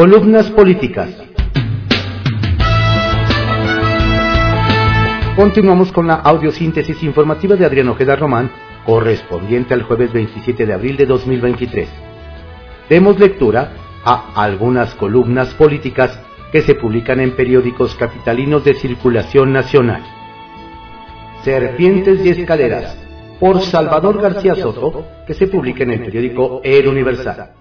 Columnas políticas. Continuamos con la audiosíntesis informativa de Adrián Ojeda Román, correspondiente al jueves 27 de abril de 2023. Demos lectura a algunas columnas políticas que se publican en periódicos capitalinos de circulación nacional. Serpientes y Escaleras, por Salvador García Soto, que se publica en el periódico El Universal.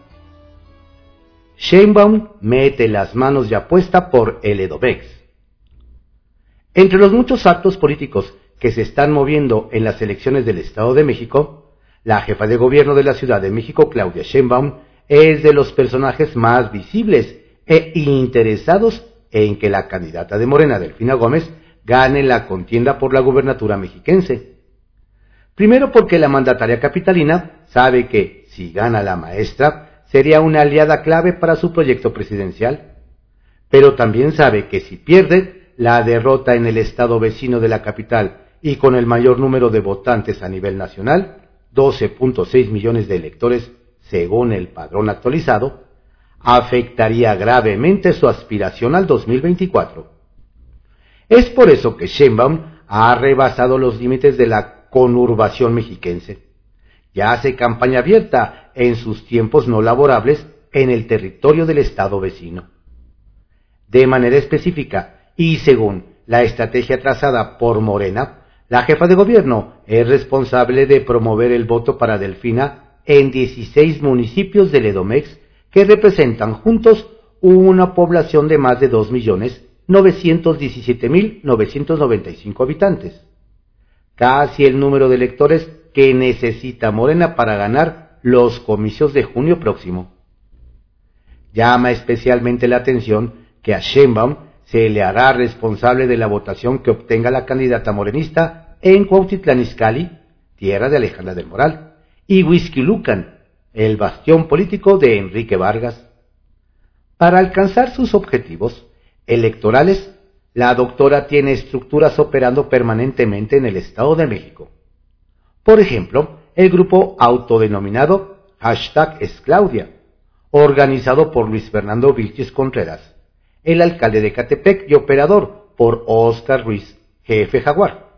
Sheinbaum mete las manos y apuesta por el Edomex. Entre los muchos actos políticos que se están moviendo en las elecciones del Estado de México, la jefa de gobierno de la Ciudad de México, Claudia Sheinbaum, es de los personajes más visibles e interesados en que la candidata de Morena, Delfina Gómez, gane la contienda por la gubernatura mexiquense. Primero porque la mandataria capitalina sabe que, si gana la maestra, sería una aliada clave para su proyecto presidencial. Pero también sabe que si pierde, la derrota en el estado vecino de la capital y con el mayor número de votantes a nivel nacional, 12.6 millones de electores según el padrón actualizado, afectaría gravemente su aspiración al 2024. Es por eso que Sheinbaum ha rebasado los límites de la conurbación mexiquense. Ya hace campaña abierta en sus tiempos no laborables en el territorio del estado vecino. De manera específica y según la estrategia trazada por Morena, la jefa de gobierno es responsable de promover el voto para Delfina en 16 municipios del Edomex que representan juntos una población de más de 2.917.995 habitantes, casi el número de electores que necesita Morena para ganar los comicios de junio próximo. Llama especialmente la atención que a Sheinbaum se le hará responsable de la votación que obtenga la candidata morenista en Cuautitlán Izcalli, tierra de Alejandra del Moral, y Lucan el bastión político de Enrique Vargas. Para alcanzar sus objetivos electorales, la doctora tiene estructuras operando permanentemente en el Estado de México. Por ejemplo, el grupo autodenominado hashtag es Claudia, organizado por Luis Fernando Vilches Contreras, el alcalde de Catepec y operador por Oscar Ruiz, jefe jaguar.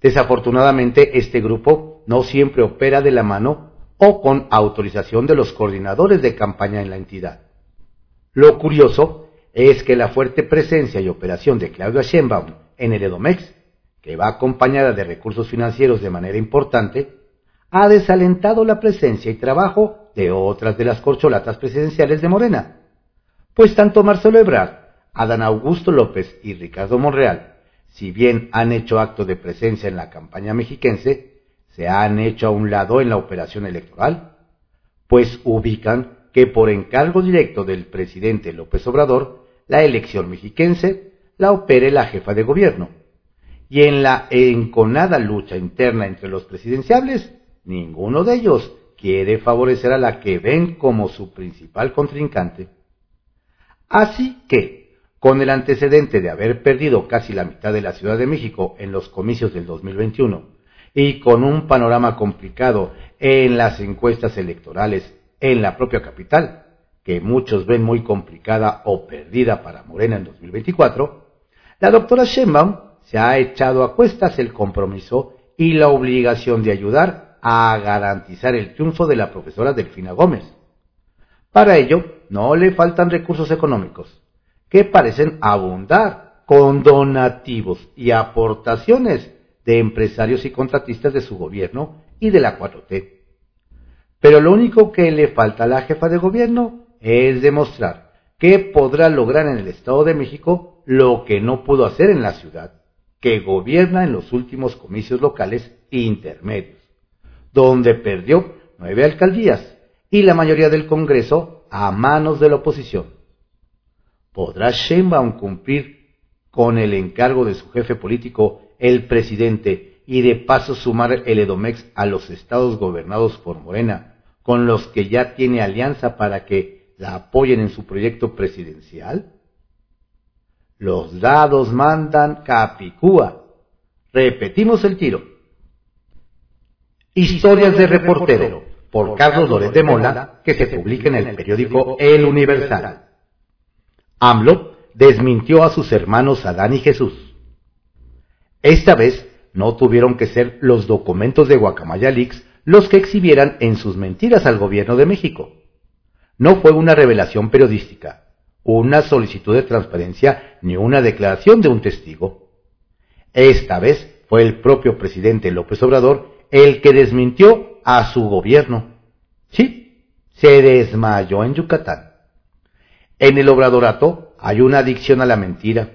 Desafortunadamente, este grupo no siempre opera de la mano o con autorización de los coordinadores de campaña en la entidad. Lo curioso es que la fuerte presencia y operación de Claudia Sheinbaum en el Edomex, que va acompañada de recursos financieros de manera importante, ha desalentado la presencia y trabajo de otras de las corcholatas presidenciales de Morena, pues tanto Marcelo Ebrard, Adán Augusto López y Ricardo Monreal, si bien han hecho acto de presencia en la campaña mexiquense, se han hecho a un lado en la operación electoral, pues ubican que por encargo directo del presidente López Obrador, la elección mexiquense la opere la jefa de gobierno. Y en la enconada lucha interna entre los presidenciables, ninguno de ellos quiere favorecer a la que ven como su principal contrincante. Así que, con el antecedente de haber perdido casi la mitad de la Ciudad de México en los comicios del 2021 y con un panorama complicado en las encuestas electorales en la propia capital, que muchos ven muy complicada o perdida para Morena en 2024, la doctora Sheinbaum se ha echado a cuestas el compromiso y la obligación de ayudar a garantizar el triunfo de la profesora Delfina Gómez. Para ello, no le faltan recursos económicos, que parecen abundar con donativos y aportaciones de empresarios y contratistas de su gobierno y de la 4T. Pero lo único que le falta a la jefa de gobierno es demostrar que podrá lograr en el Estado de México lo que no pudo hacer en la ciudad, que gobierna en los últimos comicios locales intermedios, donde perdió nueve alcaldías y la mayoría del Congreso a manos de la oposición. ¿Podrá Sheinbaum cumplir con el encargo de su jefe político el presidente y de paso sumar el Edomex a los estados gobernados por Morena, con los que ya tiene alianza para que la apoyen en su proyecto presidencial? Los dados mandan Capicúa. Repetimos el tiro. Historias de reportero por Carlos Loret de Mola que se publica en el periódico El Universal. AMLO desmintió a sus hermanos Adán y Jesús. Esta vez no tuvieron que ser los documentos de Guacamaya Leaks los que exhibieran en sus mentiras al gobierno de México. No fue una revelación periodística, una solicitud de transparencia ni una declaración de un testigo. Esta vez fue el propio presidente López Obrador el que desmintió a su gobierno. Sí, se desmayó en Yucatán. En el obradorato hay una adicción a la mentira.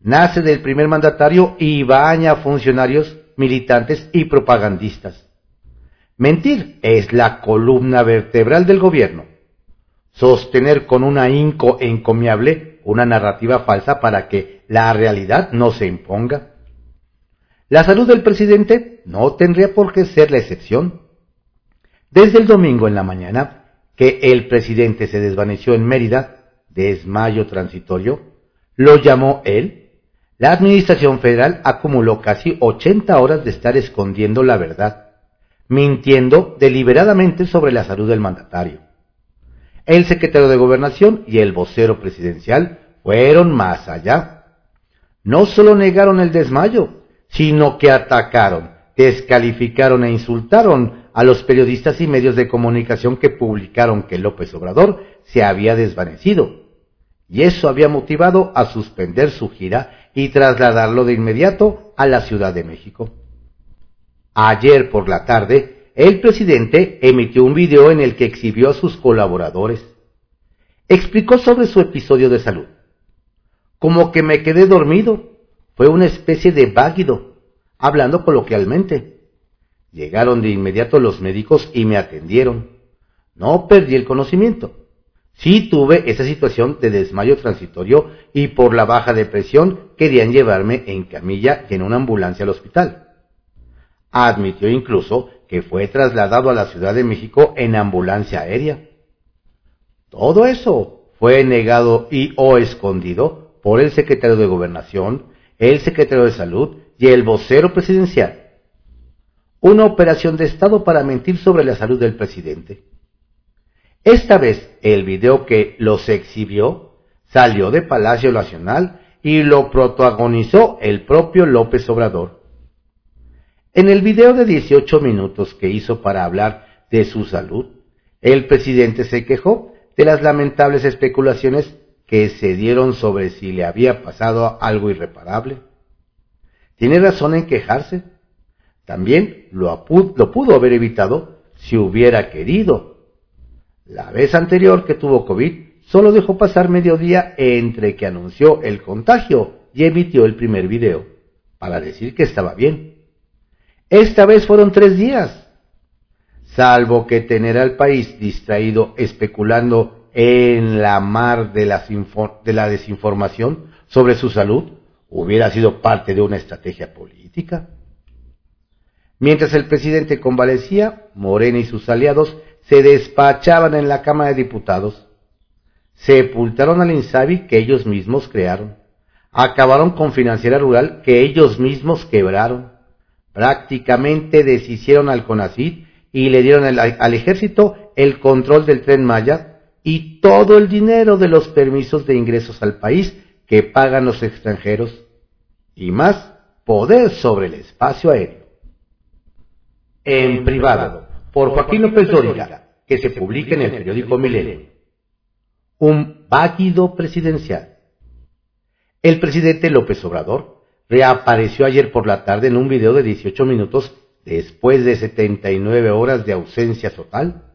Nace del primer mandatario y baña a funcionarios, militantes y propagandistas. Mentir es la columna vertebral del gobierno. Sostener con un ahínco encomiable una narrativa falsa para que la realidad no se imponga. La salud del presidente no tendría por qué ser la excepción. Desde el domingo en la mañana, que el presidente se desvaneció en Mérida, desmayo transitorio, lo llamó él, la Administración Federal acumuló casi 80 horas de estar escondiendo la verdad, mintiendo deliberadamente sobre la salud del mandatario. El secretario de Gobernación y el vocero presidencial fueron más allá. No solo negaron el desmayo, sino que atacaron, descalificaron e insultaron a los periodistas y medios de comunicación que publicaron que López Obrador se había desvanecido. Y eso había motivado a suspender su gira y trasladarlo de inmediato a la Ciudad de México. Ayer por la tarde, el presidente emitió un video en el que exhibió a sus colaboradores. Explicó sobre su episodio de salud. Como que me quedé dormido, fue una especie de váguido, hablando coloquialmente. Llegaron de inmediato los médicos y me atendieron. No perdí el conocimiento. Sí tuve esa situación de desmayo transitorio y por la baja de presión querían llevarme en camilla y en una ambulancia al hospital. Admitió incluso que fue trasladado a la Ciudad de México en ambulancia aérea. Todo eso fue negado y o escondido por el secretario de Gobernación, el secretario de Salud y el vocero presidencial. Una operación de Estado para mentir sobre la salud del presidente. Esta vez el video que los exhibió salió de Palacio Nacional y lo protagonizó el propio López Obrador. En el video de 18 minutos que hizo para hablar de su salud, el presidente se quejó de las lamentables especulaciones que se dieron sobre si le había pasado algo irreparable. Tiene razón en quejarse. También lo, pudo haber evitado si hubiera querido. La vez anterior que tuvo COVID, solo dejó pasar medio día entre que anunció el contagio y emitió el primer video, para decir que estaba bien. Esta vez fueron tres días. Salvo que tener al país distraído especulando en la mar de la, de la desinformación sobre su salud hubiera sido parte de una estrategia política. Mientras el presidente convalecía, Morena y sus aliados se despachaban en la Cámara de Diputados. Sepultaron al INSABI que ellos mismos crearon. Acabaron con Financiera Rural que ellos mismos quebraron. Prácticamente deshicieron al CONACID y le dieron al ejército el control del tren Maya y todo el dinero de los permisos de ingresos al país que pagan los extranjeros y más poder sobre el espacio aéreo. En privado, por Joaquín López Dóriga, que se publica en el periódico Milenio. Un váguido presidencial. El presidente López Obrador reapareció ayer por la tarde en un video de 18 minutos después de 79 horas de ausencia total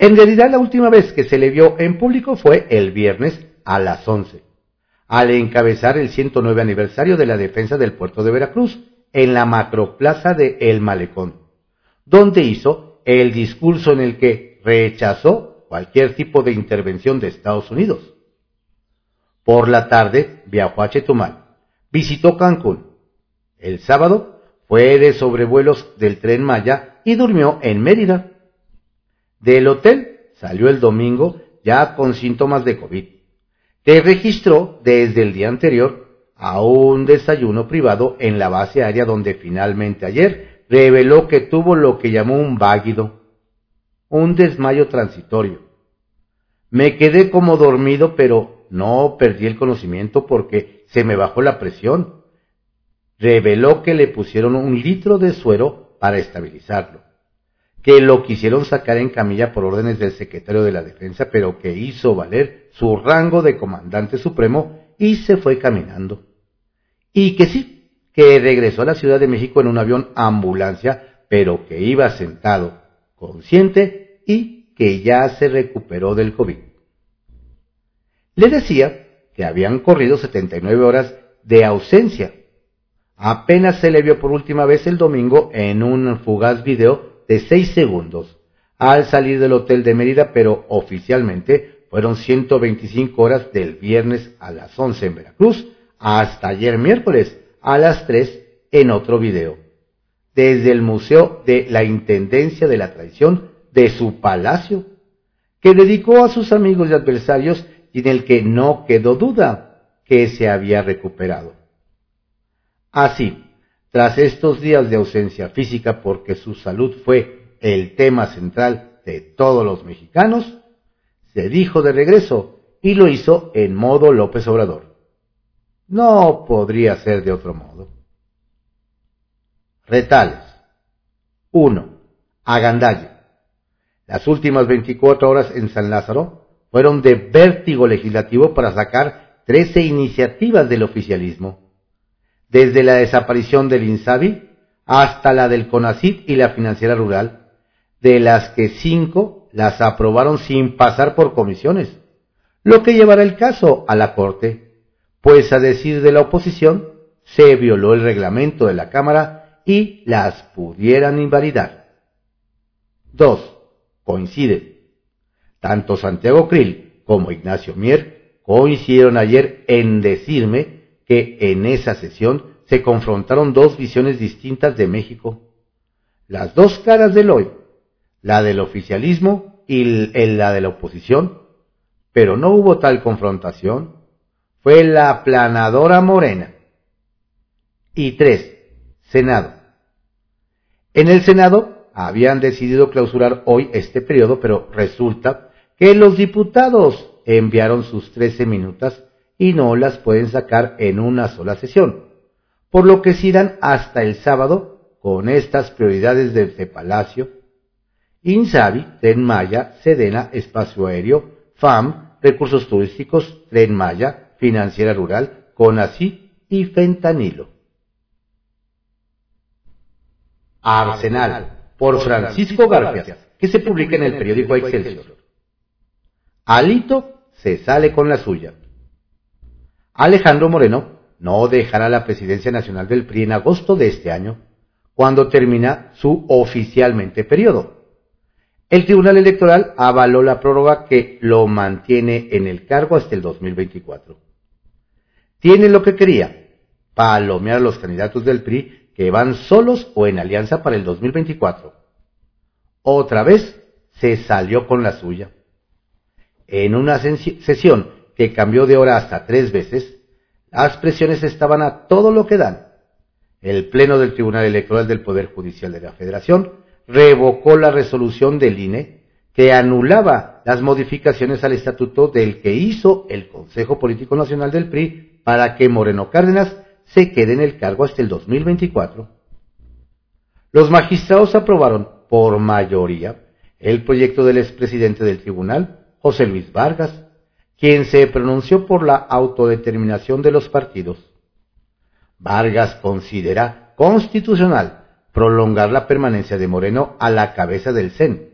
en realidad la última vez que se le vio en público fue el viernes a las 11, al encabezar el 109 aniversario de la defensa del puerto de Veracruz en la macroplaza de El Malecón, donde hizo el discurso en el que rechazó cualquier tipo de intervención de Estados Unidos. Por la tarde viajó a Chetumal, visitó Cancún. El sábado fue de sobrevuelos del tren Maya y durmió en Mérida. Del hotel salió el domingo ya con síntomas de COVID. Te registró desde el día anterior a un desayuno privado en la base aérea donde finalmente ayer reveló que tuvo lo que llamó un váguido, un desmayo transitorio. Me quedé como dormido, pero no perdí el conocimiento porque se me bajó la presión. Reveló que le pusieron un litro de suero para estabilizarlo, que lo quisieron sacar en camilla por órdenes del secretario de la Defensa, pero que hizo valer su rango de comandante supremo y se fue caminando. Y que sí, que regresó a la Ciudad de México en un avión ambulancia, pero que iba sentado, consciente y que ya se recuperó del COVID. Le decía que habían corrido 79 horas de ausencia. Apenas se le vio por última vez el domingo en un fugaz video de 6 segundos al salir del hotel de Mérida, pero oficialmente fueron 125 horas del viernes a las 11 en Veracruz hasta ayer miércoles a las 3 en otro video. Desde el Museo de la Intendencia de la Traición de su palacio, que dedicó a sus amigos y adversarios y en el que no quedó duda que se había recuperado. Así, tras estos días de ausencia física porque su salud fue el tema central de todos los mexicanos, se dijo de regreso y lo hizo en modo López Obrador. No podría ser de otro modo. Retales. 1. Agandalla. Las últimas 24 horas en San Lázaro fueron de vértigo legislativo para sacar 13 iniciativas del oficialismo, desde la desaparición del INSABI hasta la del CONACIT y la financiera rural, de las que cinco las aprobaron sin pasar por comisiones, lo que llevará el caso a la Corte, pues a decir de la oposición, se violó el reglamento de la Cámara y las pudieran invalidar. 2. Coincide. Tanto Santiago Krill como Ignacio Mier coincidieron ayer en decirme que en esa sesión se confrontaron dos visiones distintas de México. Las dos caras del hoy, la del oficialismo y la de la oposición, pero no hubo tal confrontación. Fue la aplanadora morena. Y tres, Senado. En el Senado habían decidido clausurar hoy este periodo, pero resulta que los diputados enviaron sus trece minutas y no las pueden sacar en una sola sesión, por lo que se irán hasta el sábado con estas prioridades del Palacio, Insabi, Tren Maya, Sedena, Espacio Aéreo, FAM, Recursos Turísticos, Tren Maya, Financiera Rural, CONACI y Fentanilo. Arsenal, por Francisco García, que se publica en el periódico Excelsior. Alito se sale con la suya. Alejandro Moreno no dejará la presidencia nacional del PRI en agosto de este año, cuando termina su oficialmente periodo. El Tribunal Electoral avaló la prórroga que lo mantiene en el cargo hasta el 2024. Tiene lo que quería, palomear a los candidatos del PRI que van solos o en alianza para el 2024. Otra vez se salió con la suya. En una sesión que cambió de hora hasta tres veces, las presiones estaban a todo lo que dan. El Pleno del Tribunal Electoral del Poder Judicial de la Federación revocó la resolución del INE que anulaba las modificaciones al estatuto del que hizo el Consejo Político Nacional del PRI para que Moreno Cárdenas se quede en el cargo hasta el 2024. Los magistrados aprobaron por mayoría el proyecto del expresidente del tribunal, José Luis Vargas, quien se pronunció por la autodeterminación de los partidos. Vargas considera constitucional prolongar la permanencia de Moreno a la cabeza del CEN.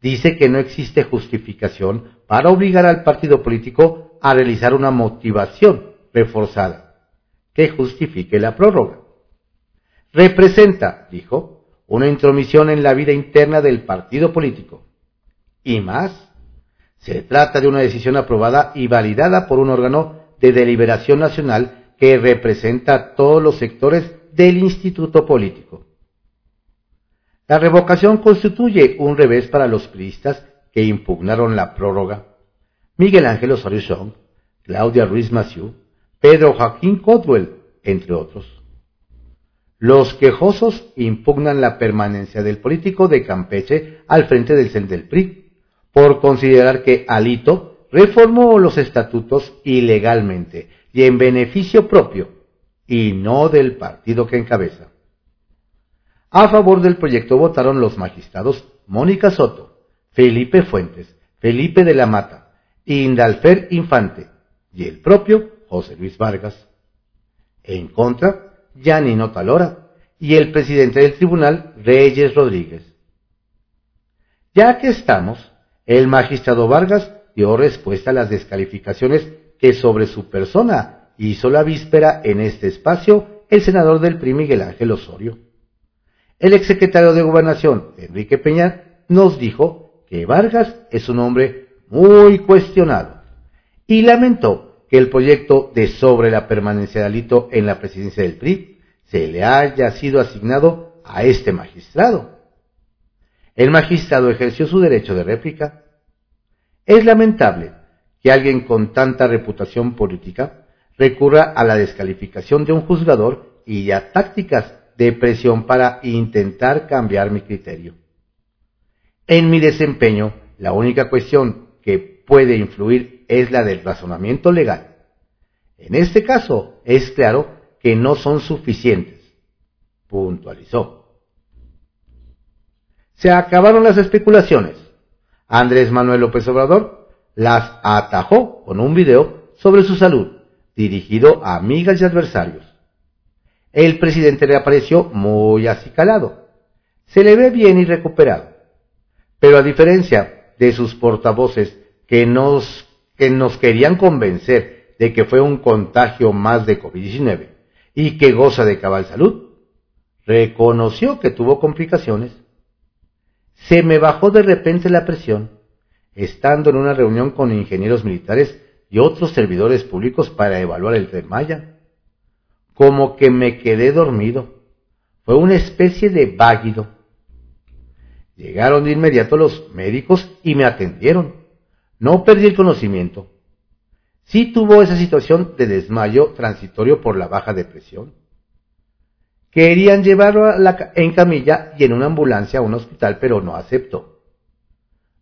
Dice que no existe justificación para obligar al partido político a realizar una motivación reforzada que justifique la prórroga. Representa, dijo, una intromisión en la vida interna del partido político. Y más, se trata de una decisión aprobada y validada por un órgano de deliberación nacional que representa a todos los sectores del instituto político. La revocación constituye un revés para los priistas que impugnaron la prórroga. Miguel Ángel Osorio Claudia Ruiz Massieu, Pedro Joaquín Codwell, entre otros. Los quejosos impugnan la permanencia del político de Campeche al frente del CEN del PRI, por considerar que Alito reformó los estatutos ilegalmente y en beneficio propio, y no del partido que encabeza. A favor del proyecto votaron los magistrados Mónica Soto, Felipe Fuentes, Felipe de la Mata, Indalfer Infante y el propio José Luis Vargas. En contra, Yanino Talora y el presidente del tribunal, Reyes Rodríguez. Ya que estamos, el magistrado Vargas dio respuesta a las descalificaciones que sobre su persona hizo la víspera en este espacio el senador del PRI Miguel Ángel Osorio. El exsecretario de Gobernación, Enrique Peña, nos dijo que Vargas es un hombre muy cuestionado y lamentó que el proyecto de sobre la permanencia de Alito en la presidencia del PRI se le haya sido asignado a este magistrado. El magistrado ejerció su derecho de réplica. Es lamentable que alguien con tanta reputación política recurra a la descalificación de un juzgador y a tácticas de presión para intentar cambiar mi criterio. En mi desempeño, la única cuestión que puede influir es la del razonamiento legal. En este caso, es claro que no son suficientes, puntualizó. Se acabaron las especulaciones. Andrés Manuel López Obrador las atajó con un video sobre su salud, dirigido a amigas y adversarios. El presidente reapareció muy acicalado. Se le ve bien y recuperado. Pero a diferencia de sus portavoces que nos, que nos querían convencer de que fue un contagio más de COVID-19, y que goza de cabal salud, reconoció que tuvo complicaciones. Se me bajó de repente la presión, estando en una reunión con ingenieros militares y otros servidores públicos para evaluar el tren Maya. Como que me quedé dormido. Fue una especie de váguido. Llegaron de inmediato los médicos y me atendieron. No perdí el conocimiento sí tuvo esa situación de desmayo transitorio por la baja depresión. Querían llevarlo en camilla y en una ambulancia a un hospital, pero no aceptó.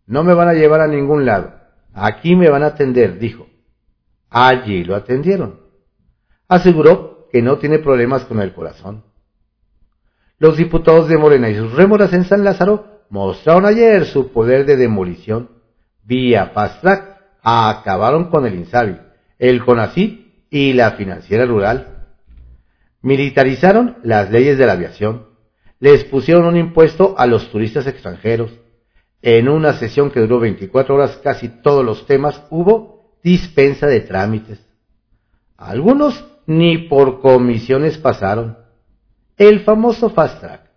No me van a llevar a ningún lado. Aquí me van a atender, dijo. Allí lo atendieron. Aseguró que no tiene problemas con el corazón. Los diputados de Morena y sus rémoras en San Lázaro mostraron ayer su poder de demolición vía fast acabaron con el INSABI, el CONACYT y la financiera rural. Militarizaron las leyes de la aviación. Les pusieron un impuesto a los turistas extranjeros. En una sesión que duró 24 horas casi todos los temas hubo dispensa de trámites. Algunos ni por comisiones pasaron. El famoso fast track.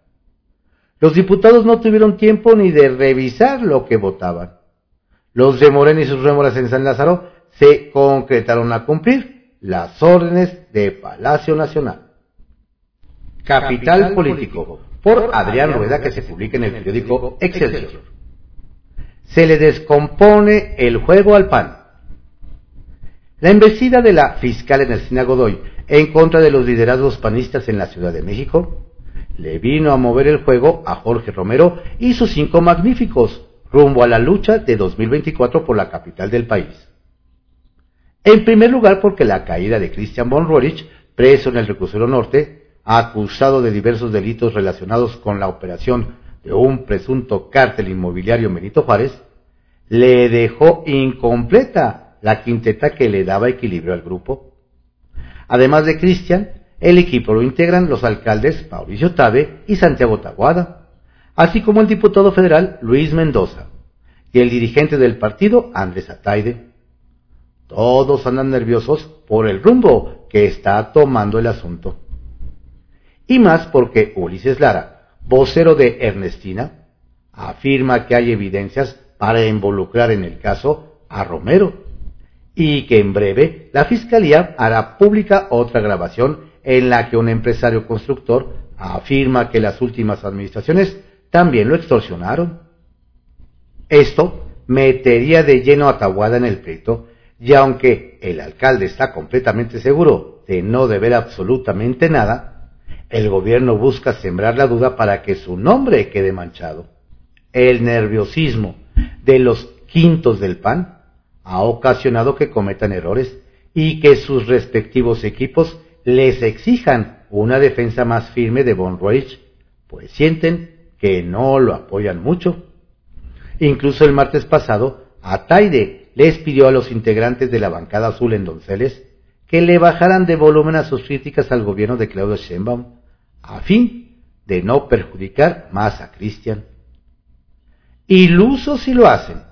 Los diputados no tuvieron tiempo ni de revisar lo que votaban. Los de Morena y sus rémoras en San Lázaro se concretaron a cumplir las órdenes de Palacio Nacional. Capital Político, por Adrián Rueda, que se publica en el periódico Excelsior. Se le descompone el juego al PAN. La embestida de la fiscal Ernestina Godoy en contra de los liderazgos panistas en la Ciudad de México le vino a mover el juego a Jorge Romero y sus cinco magníficos, rumbo a la lucha de 2024 por la capital del país. En primer lugar, porque la caída de Christian von Roerich, preso en el reclusero norte, acusado de diversos delitos relacionados con la operación de un presunto cártel inmobiliario Benito Juárez, le dejó incompleta la quinteta que le daba equilibrio al grupo. Además de Cristian, el equipo lo integran los alcaldes Mauricio Tabe y Santiago Taguada así como el diputado federal Luis Mendoza y el dirigente del partido Andrés Ataide. Todos andan nerviosos por el rumbo que está tomando el asunto. Y más porque Ulises Lara, vocero de Ernestina, afirma que hay evidencias para involucrar en el caso a Romero y que en breve la Fiscalía hará pública otra grabación en la que un empresario constructor afirma que las últimas administraciones también lo extorsionaron. Esto metería de lleno a en el pleito, y aunque el alcalde está completamente seguro de no deber absolutamente nada, el gobierno busca sembrar la duda para que su nombre quede manchado. El nerviosismo de los quintos del PAN ha ocasionado que cometan errores y que sus respectivos equipos les exijan una defensa más firme de Von Reich, pues sienten que no lo apoyan mucho. Incluso el martes pasado, Ataide les pidió a los integrantes de la bancada azul en Donceles que le bajaran de volumen a sus críticas al gobierno de Claudio Sheinbaum, a fin de no perjudicar más a Cristian. Ilusos si lo hacen.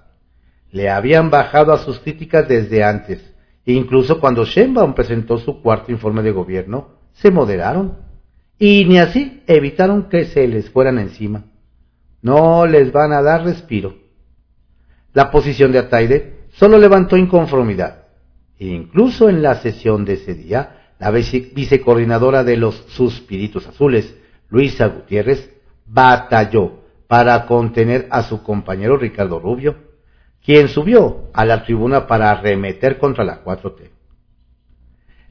Le habían bajado a sus críticas desde antes. Incluso cuando Sheinbaum presentó su cuarto informe de gobierno, se moderaron. Y ni así evitaron que se les fueran encima. No les van a dar respiro. La posición de Ataide solo levantó inconformidad incluso en la sesión de ese día, la vicecoordinadora de los Suspiritos Azules, Luisa Gutiérrez, batalló para contener a su compañero Ricardo Rubio, quien subió a la tribuna para arremeter contra la 4T.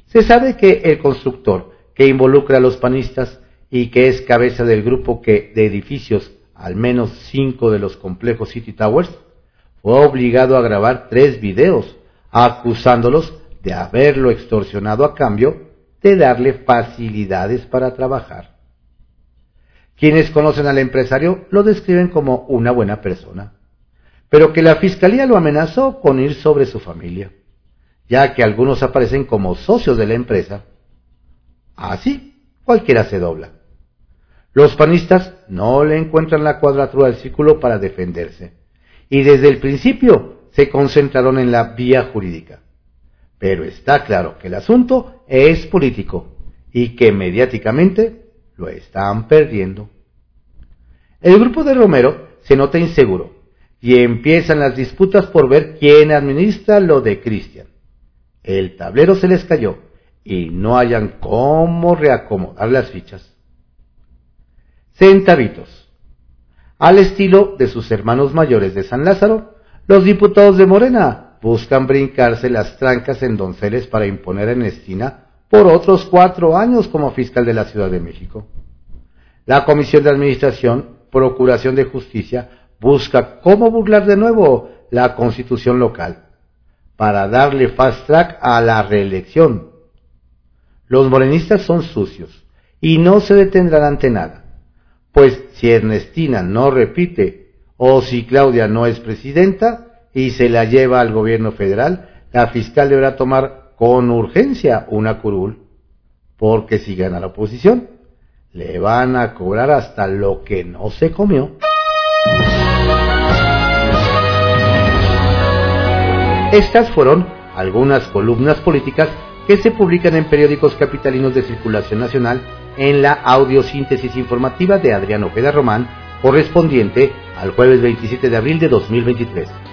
Se sabe que el constructor que involucra a los panistas y que es cabeza del grupo que de edificios, al menos cinco de los complejos City Towers, fue obligado a grabar tres videos acusándolos de haberlo extorsionado a cambio de darle facilidades para trabajar. Quienes conocen al empresario lo describen como una buena persona, pero que la fiscalía lo amenazó con ir sobre su familia, ya que algunos aparecen como socios de la empresa. Así, cualquiera se dobla. Los panistas no le encuentran la cuadratura del círculo para defenderse, y desde el principio se concentraron en la vía jurídica. Pero está claro que el asunto es político y que mediáticamente lo están perdiendo. El grupo de Romero se nota inseguro y empiezan las disputas por ver quién administra lo de Cristian. El tablero se les cayó y no hayan cómo reacomodar las fichas. Centavitos. Al estilo de sus hermanos mayores de San Lázaro, los diputados de Morena buscan brincarse las trancas en Donceles para imponer a Ernestina por otros cuatro años como fiscal de la Ciudad de México. La Comisión de Administración, Procuración de Justicia, busca cómo burlar de nuevo la constitución local para darle fast track a la reelección. Los morenistas son sucios y no se detendrán ante nada, pues si Ernestina no repite o si Claudia no es presidenta y se la lleva al gobierno federal, la fiscal deberá tomar con urgencia una curul, porque si gana la oposición, le van a cobrar hasta lo que no se comió. Estas fueron algunas columnas políticas que se publican en periódicos capitalinos de circulación nacional en la audiosíntesis informativa de Adriano Ojeda Román correspondiente al jueves 27 de abril de 2023.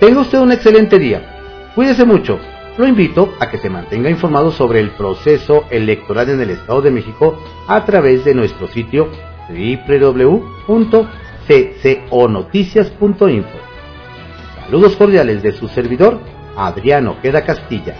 Tenga usted un excelente día. Cuídese mucho. Lo invito a que se mantenga informado sobre el proceso electoral en el Estado de México a través de nuestro sitio www.cconoticias.info. Saludos cordiales de su servidor, Adriano Queda Castilla.